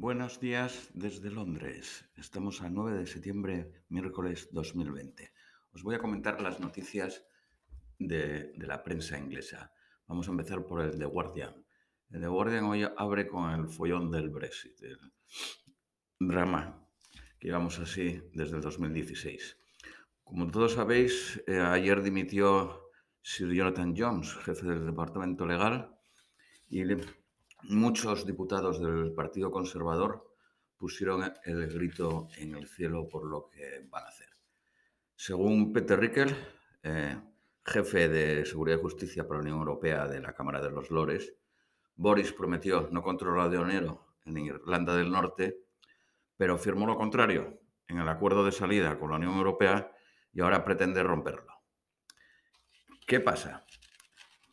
Buenos días desde Londres. Estamos a 9 de septiembre, miércoles 2020. Os voy a comentar las noticias de, la prensa inglesa. Vamos a empezar por el The Guardian. El The Guardian hoy abre con el follón del Brexit, el drama que llevamos así desde el 2016. Como todos sabéis, eh, ayer dimitió Sir Jonathan Jones, jefe del Departamento Legal, y muchos diputados del Partido Conservador pusieron el grito en el cielo por lo que van a hacer. Según Peter Rickel, eh, jefe de Seguridad y Justicia para la Unión Europea de la Cámara de los Lores, Boris prometió no controlar de onero en Irlanda del Norte, pero afirmó lo contrario en el acuerdo de salida con la Unión Europea y ahora pretende romperlo. ¿Qué pasa?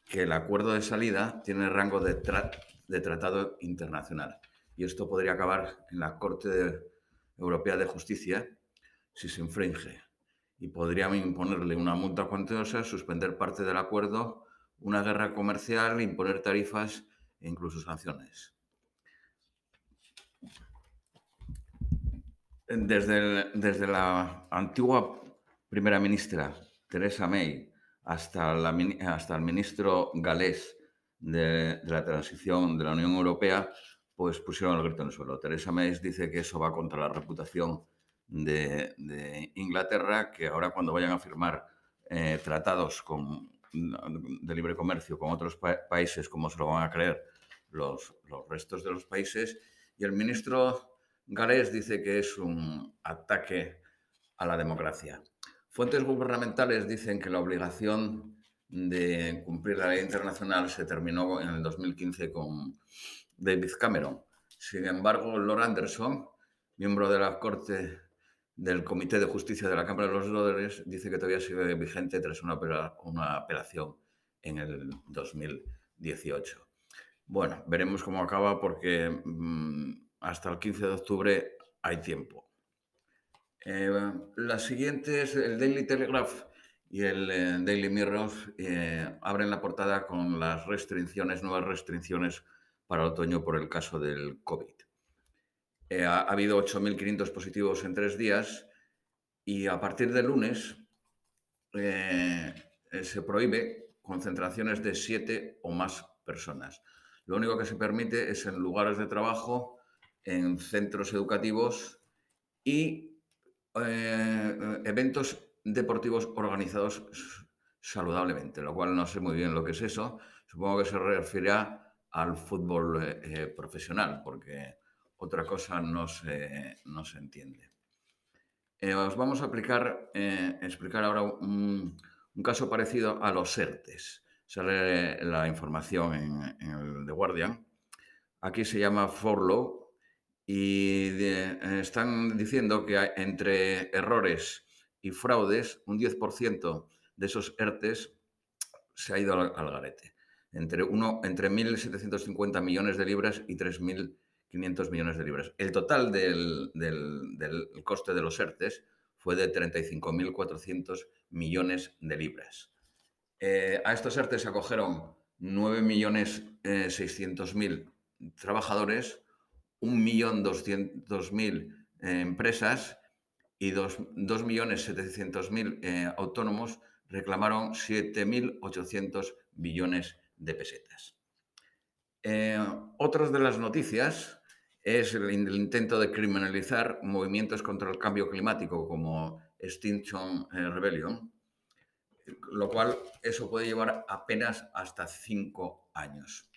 Que el acuerdo de salida tiene rango de, de tratado internacional. Y esto podría acabar en la Corte Europea de Justicia si se infringe. Y podrían imponerle una multa cuantiosa, suspender parte del acuerdo, una guerra comercial, imponer tarifas e incluso sanciones. Desde, desde la antigua primera ministra Teresa May hasta, la, hasta el ministro galés de, la transición de la Unión Europea, pues pusieron el grito en el suelo. Teresa May dice que eso va contra la reputación de, Inglaterra, que ahora cuando vayan a firmar eh, tratados de libre comercio con otros pa países, como se lo van a creer los, los restos de los países. Y el ministro galés dice que es un ataque a la democracia. Fuentes gubernamentales dicen que la obligación de cumplir la ley internacional se terminó en el 2015 con David Cameron. Sin embargo, Lord Anderson, miembro de la Corte del Comité de Justicia de la Cámara de los Lores, dice que todavía sigue vigente tras una, una apelación en el 2018. Bueno, veremos cómo acaba porque mmm, hasta el 15 de octubre hay tiempo. Eh, la siguiente es el Daily Telegraph y el eh, Daily Mirror eh, abren la portada con las restricciones, nuevas restricciones para el otoño por el caso del COVID. Eh, ha, ha, habido 8.500 positivos en tres días y a partir de lunes eh, se prohíbe concentraciones de siete o más personas. Lo único que se permite es en lugares de trabajo, en centros educativos y eh, eventos deportivos organizados saludablemente, lo cual no sé muy bien lo que es eso. Supongo que se referirá al fútbol eh, eh, profesional, porque otra cosa no se, no se entiende. Eh, os vamos a explicar ahora un, caso parecido a los ERTES. Sale la información en, el The Guardian. Aquí se llama Forlow y están diciendo que entre errores y fraudes, un 10% de esos ERTES se ha ido al, garete. Entre, uno, entre 1.750 millones de libras y 3.500 millones de libras. El total del, del, del coste de los ERTES fue de 35.400 millones de libras. Eh, a estos ERTES se acogieron 9.600.000 eh, trabajadores, 1.200.000 eh, empresas y 2.700.000 eh, autónomos reclamaron 7.800 billones de pesetas. Eh, otras de las noticias es el, el, intento de criminalizar movimientos contra el cambio climático como Extinction eh, Rebellion, lo cual eso puede llevar apenas hasta cinco años.